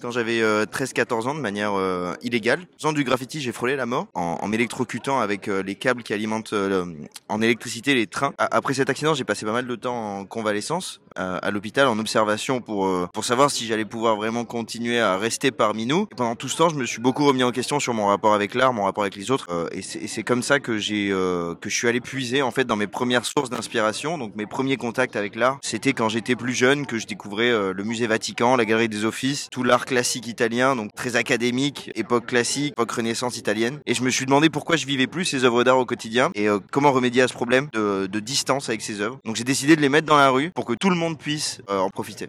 quand j'avais 13-14 ans de manière illégale. Faisant du graffiti, j'ai frôlé la mort en, en m'électrocutant avec les câbles qui alimentent en électricité les trains. Après cet accident, j'ai passé pas mal de temps en convalescence à l'hôpital en observation pour pour savoir si j'allais pouvoir vraiment continuer à rester parmi nous. Pendant tout ce temps, je me suis beaucoup remis en question sur mon rapport avec l'art, mon rapport avec les autres, euh, et c'est comme ça que j'ai euh, que je suis allé puiser en fait dans mes premières sources d'inspiration. Donc mes premiers contacts avec l'art, c'était quand j'étais plus jeune que je découvrais euh, le musée Vatican, la galerie des Offices, tout l'art classique italien, donc très académique, époque classique, époque Renaissance italienne. Et je me suis demandé pourquoi je vivais plus ces œuvres d'art au quotidien et comment remédier à ce problème de, de distance avec ces œuvres. Donc j'ai décidé de les mettre dans la rue pour que tout le monde puisse en profiter.